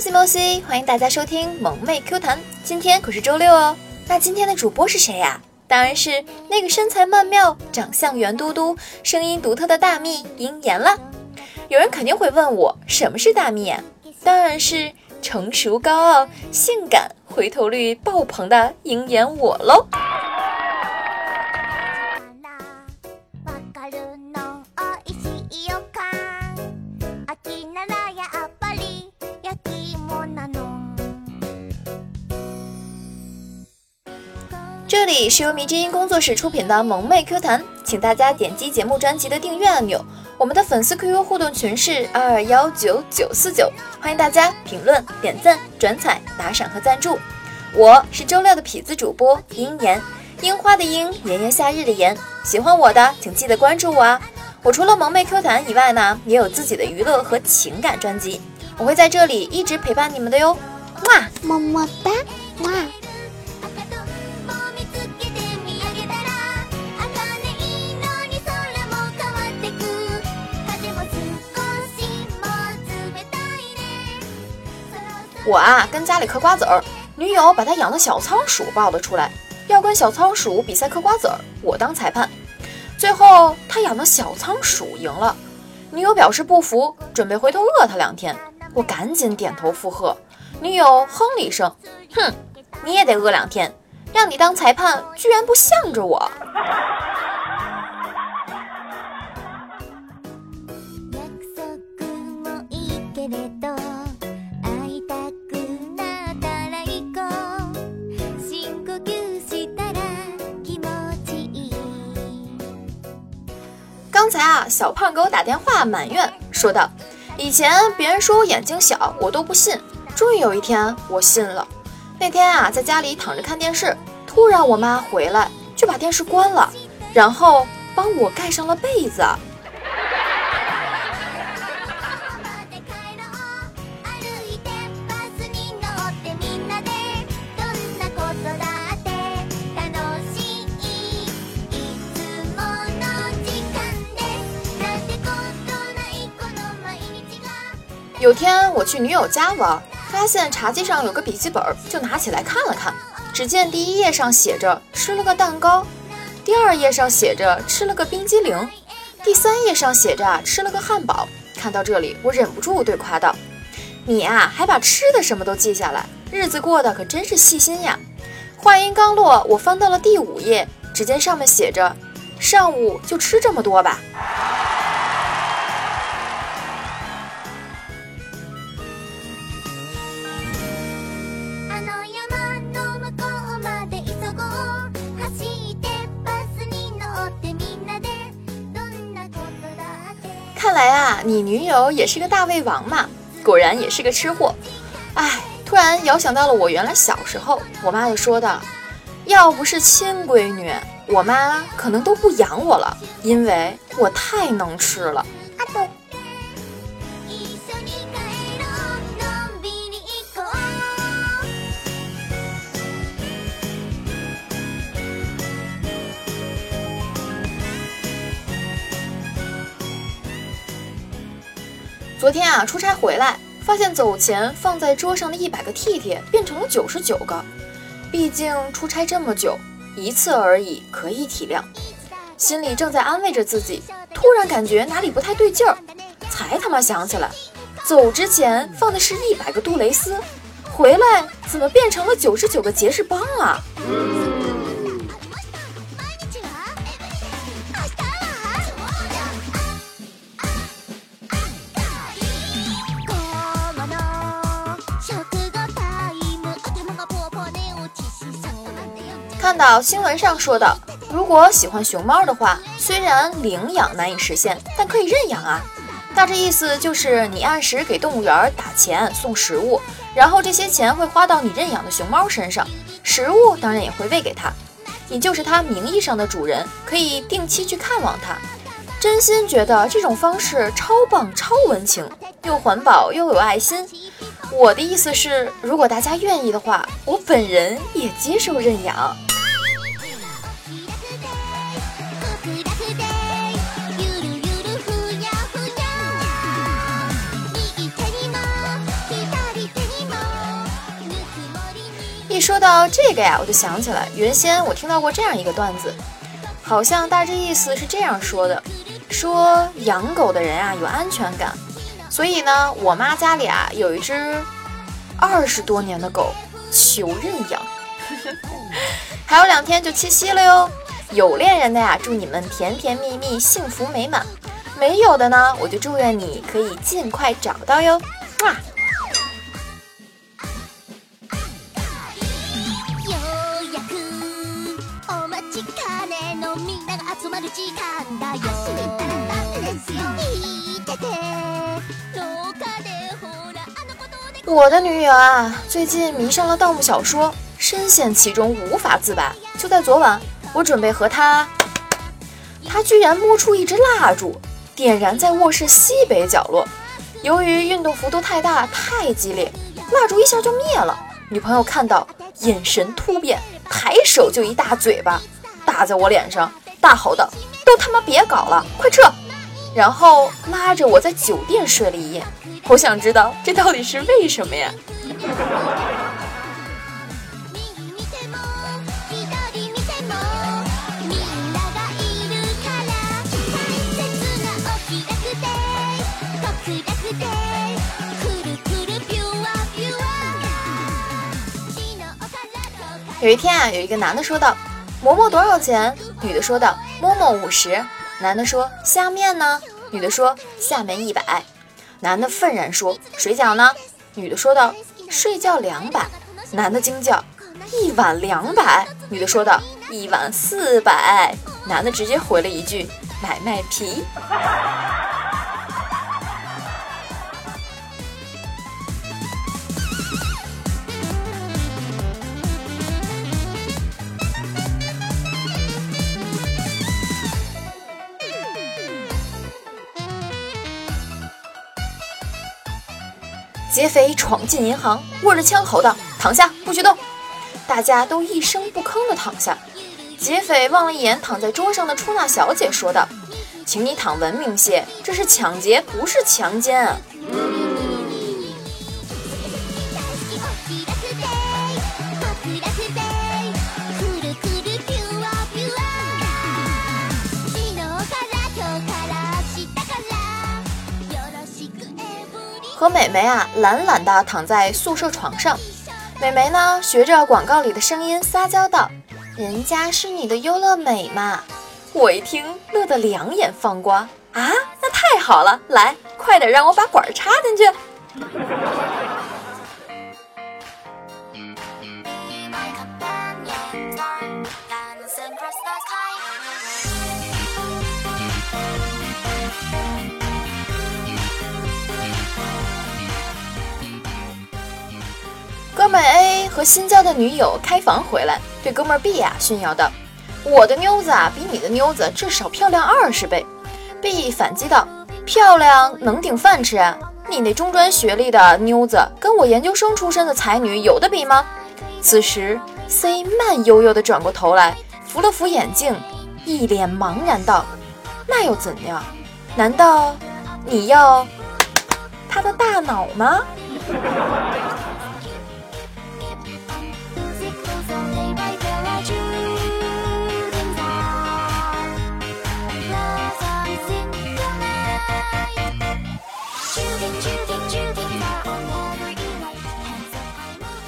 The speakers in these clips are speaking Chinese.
摩西摩西，欢迎大家收听萌妹 Q 弹。今天可是周六哦，那今天的主播是谁呀？当然是那个身材曼妙、长相圆嘟嘟、声音独特的大蜜鹰眼了。有人肯定会问我，什么是大蜜啊？当然是成熟、高傲、性感、回头率爆棚的鹰眼我喽。里是由迷之音工作室出品的萌妹 Q 弹，请大家点击节目专辑的订阅按钮。我们的粉丝 QQ 互动群是二二幺九九四九，欢迎大家评论、点赞、转采、打赏和赞助。我是周六的痞子主播樱言，樱花的樱，炎炎夏日的炎。喜欢我的，请记得关注我啊！我除了萌妹 Q 弹以外呢，也有自己的娱乐和情感专辑，我会在这里一直陪伴你们的哟。哇，么么哒，哇。我啊，跟家里嗑瓜子儿，女友把他养的小仓鼠抱了出来，要跟小仓鼠比赛嗑瓜子儿，我当裁判。最后他养的小仓鼠赢了，女友表示不服，准备回头饿他两天。我赶紧点头附和，女友哼了一声，哼，你也得饿两天，让你当裁判，居然不向着我。小胖给我打电话埋怨说道：“以前别人说我眼睛小，我都不信。终于有一天，我信了。那天啊，在家里躺着看电视，突然我妈回来，就把电视关了，然后帮我盖上了被子。”有天我去女友家玩，发现茶几上有个笔记本，就拿起来看了看。只见第一页上写着吃了个蛋糕，第二页上写着吃了个冰激凌，第三页上写着吃了个汉堡。看到这里，我忍不住对夸道：“你啊，还把吃的什么都记下来，日子过得可真是细心呀！”话音刚落，我翻到了第五页，只见上面写着：“上午就吃这么多吧。”看来啊，你女友也是个大胃王嘛，果然也是个吃货。哎，突然遥想到了我原来小时候，我妈就说的，要不是亲闺女，我妈可能都不养我了，因为我太能吃了。昨天啊，出差回来，发现走前放在桌上的一百个 T T 变成了九十九个。毕竟出差这么久，一次而已，可以体谅。心里正在安慰着自己，突然感觉哪里不太对劲儿，才他妈想起来，走之前放的是一百个杜蕾斯，回来怎么变成了九十九个杰士邦啊？到新闻上说的，如果喜欢熊猫的话，虽然领养难以实现，但可以认养啊。大致意思就是你按时给动物园打钱送食物，然后这些钱会花到你认养的熊猫身上，食物当然也会喂给它，你就是它名义上的主人，可以定期去看望它。真心觉得这种方式超棒、超温情，又环保又有爱心。我的意思是，如果大家愿意的话，我本人也接受认养。说到这个呀，我就想起来，原先我听到过这样一个段子，好像大致意思是这样说的：说养狗的人啊有安全感，所以呢，我妈家里啊有一只二十多年的狗，求认养。还有两天就七夕了哟，有恋人的呀，祝你们甜甜蜜蜜、幸福美满；没有的呢，我就祝愿你可以尽快找到哟。哇！我的女友啊，最近迷上了盗墓小说，深陷其中无法自拔。就在昨晚，我准备和她，她居然摸出一支蜡烛，点燃在卧室西北角落。由于运动幅度太大、太激烈，蜡烛一下就灭了。女朋友看到，眼神突变，抬手就一大嘴巴打在我脸上，大吼道：“都他妈别搞了，快撤！”然后拉着我在酒店睡了一夜。我想知道这到底是为什么呀？有一天啊，有一个男的说道：“馍馍多少钱？”女的说道：“摸摸五十。”男的说：“下面呢？”女的说：“下面一百。”男的愤然说：“水饺呢？”女的说道：“睡觉两百。”男的惊叫：“一碗两百？”女的说道：“一碗四百。”男的直接回了一句：“买卖皮。”劫匪闯进银行，握着枪吼道：“躺下，不许动！”大家都一声不吭地躺下。劫匪望了一眼躺在桌上的出纳小姐，说道：“请你躺文明些，这是抢劫，不是强奸。”和美眉啊，懒懒地躺在宿舍床上。美眉呢，学着广告里的声音撒娇道：“人家是你的优乐美嘛。”我一听，乐得两眼放光啊！那太好了，来，快点让我把管插进去。哥们 A 和新交的女友开房回来，对哥们 B 呀炫耀道：“我的妞子啊，比你的妞子至少漂亮二十倍。”B 反击道：“漂亮能顶饭吃？你那中专学历的妞子跟我研究生出身的才女有的比吗？”此时 C 慢悠悠地转过头来，扶了扶眼镜，一脸茫然道：“那又怎样？难道你要他的大脑吗？”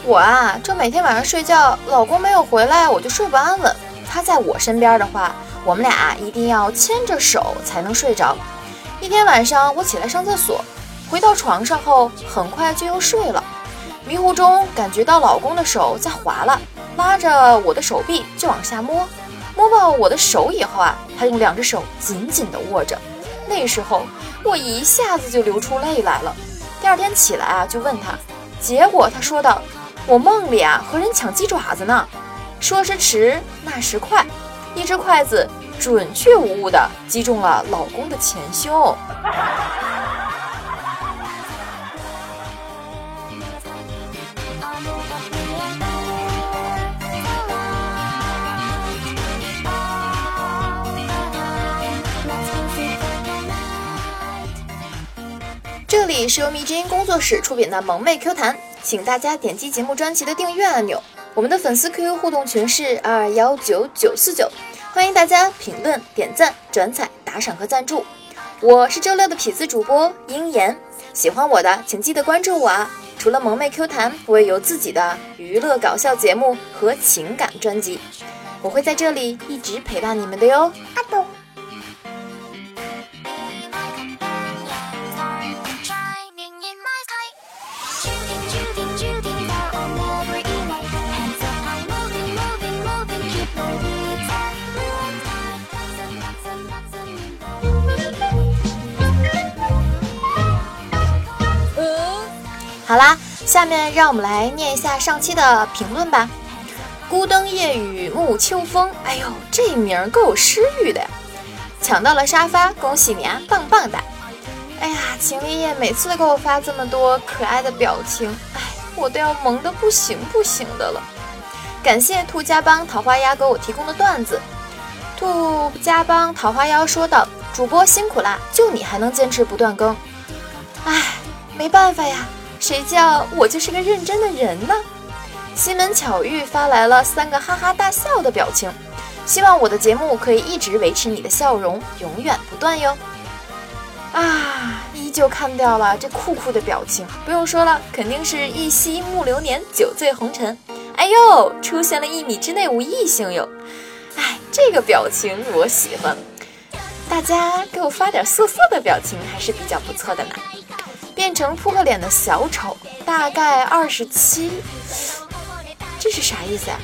我啊，这每天晚上睡觉，老公没有回来，我就睡不安稳。他在我身边的话，我们俩一定要牵着手才能睡着。一天晚上，我起来上厕所，回到床上后，很快就又睡了。迷糊中感觉到老公的手在滑了，拉着我的手臂就往下摸。摸到我的手以后啊，他用两只手紧紧地握着。那时候我一下子就流出泪来了。第二天起来啊，就问他，结果他说道。我梦里啊和人抢鸡爪子呢，说时迟，那时快，一只筷子准确无误地击中了老公的前胸。这里是由迷之音工作室出品的萌妹 Q 弹。请大家点击节目专辑的订阅按钮，我们的粉丝 QQ 互动群是二幺九九四九，欢迎大家评论、点赞、转载、打赏和赞助。我是周六的痞子主播英言，喜欢我的请记得关注我啊！除了萌妹 Q 弹，我也有自己的娱乐搞笑节目和情感专辑，我会在这里一直陪伴你们的哟。阿好啦，下面让我们来念一下上期的评论吧。孤灯夜雨沐秋风，哎呦，这名儿够有诗意的呀！抢到了沙发，恭喜你啊，棒棒的！哎呀，秦立业每次都给我发这么多可爱的表情，哎，我都要萌的不行不行的了。感谢兔家帮桃花妖给我提供的段子。兔家帮桃花妖说道：“主播辛苦啦，就你还能坚持不断更，哎，没办法呀。”谁叫我就是个认真的人呢？西门巧遇发来了三个哈哈大笑的表情，希望我的节目可以一直维持你的笑容，永远不断哟。啊，依旧看掉了这酷酷的表情，不用说了，肯定是一夕暮流年，酒醉红尘。哎呦，出现了一米之内无异性哟。哎，这个表情我喜欢，大家给我发点色色的表情还是比较不错的呢。变成扑克脸的小丑，大概二十七，这是啥意思啊？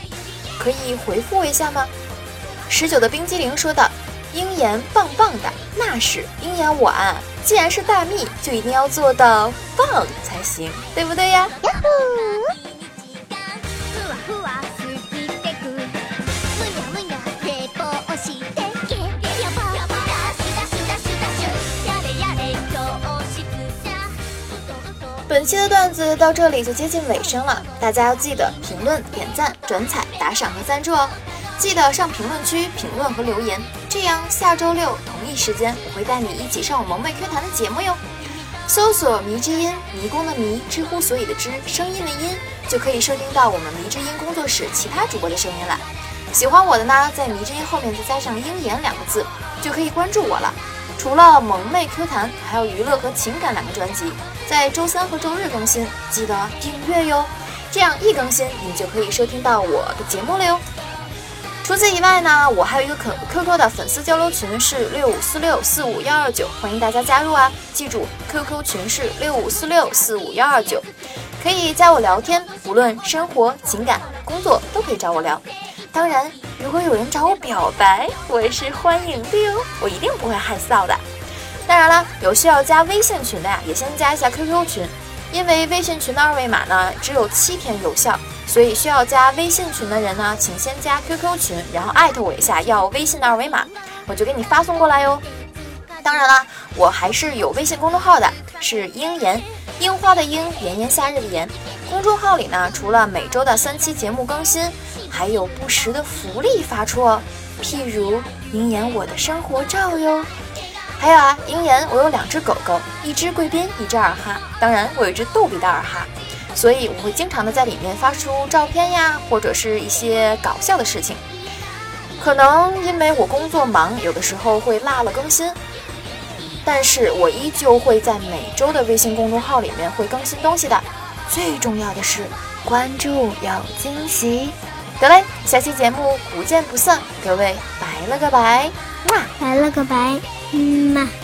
可以回复我一下吗？十九的冰激凌说道：“鹰眼棒棒的，那是鹰眼我啊。既然是大蜜，就一定要做到棒才行，对不对呀？”呀呼期的段子到这里就接近尾声了，大家要记得评论、点赞、转采、打赏和赞助哦！记得上评论区评论和留言，这样下周六同一时间我会带你一起上我萌妹 Q 弹的节目哟。搜索“迷之音”，迷宫的迷，知乎所以的知，声音的音，就可以收听到我们迷之音工作室其他主播的声音了。喜欢我的呢，在迷之音后面再加上“鹰眼”两个字，就可以关注我了。除了萌妹 Q 弹，还有娱乐和情感两个专辑。在周三和周日更新，记得订阅哟，这样一更新你就可以收听到我的节目了哟。除此以外呢，我还有一个可 QQ 的粉丝交流群是六五四六四五幺二九，欢迎大家加入啊！记住，QQ 群是六五四六四五幺二九，可以加我聊天，无论生活、情感、工作都可以找我聊。当然，如果有人找我表白，我也是欢迎的哟，我一定不会害臊的。当然了，有需要加微信群的呀，也先加一下 QQ 群，因为微信群的二维码呢只有七天有效，所以需要加微信群的人呢，请先加 QQ 群，然后艾特我一下要微信的二维码，我就给你发送过来哟。当然啦，我还是有微信公众号的，是樱言，樱花的樱，炎炎夏日的炎。公众号里呢，除了每周的三期节目更新，还有不时的福利发出哦，譬如樱言我的生活照哟。还有啊，鹰眼，我有两只狗狗，一只贵宾，一只二哈。当然，我有一只逗比的二哈，所以我会经常的在里面发出照片呀，或者是一些搞笑的事情。可能因为我工作忙，有的时候会落了更新，但是我依旧会在每周的微信公众号里面会更新东西的。最重要的是，关注有惊喜。得嘞，下期节目不见不散，各位拜了个拜，哇，拜了个拜。嗯嘛。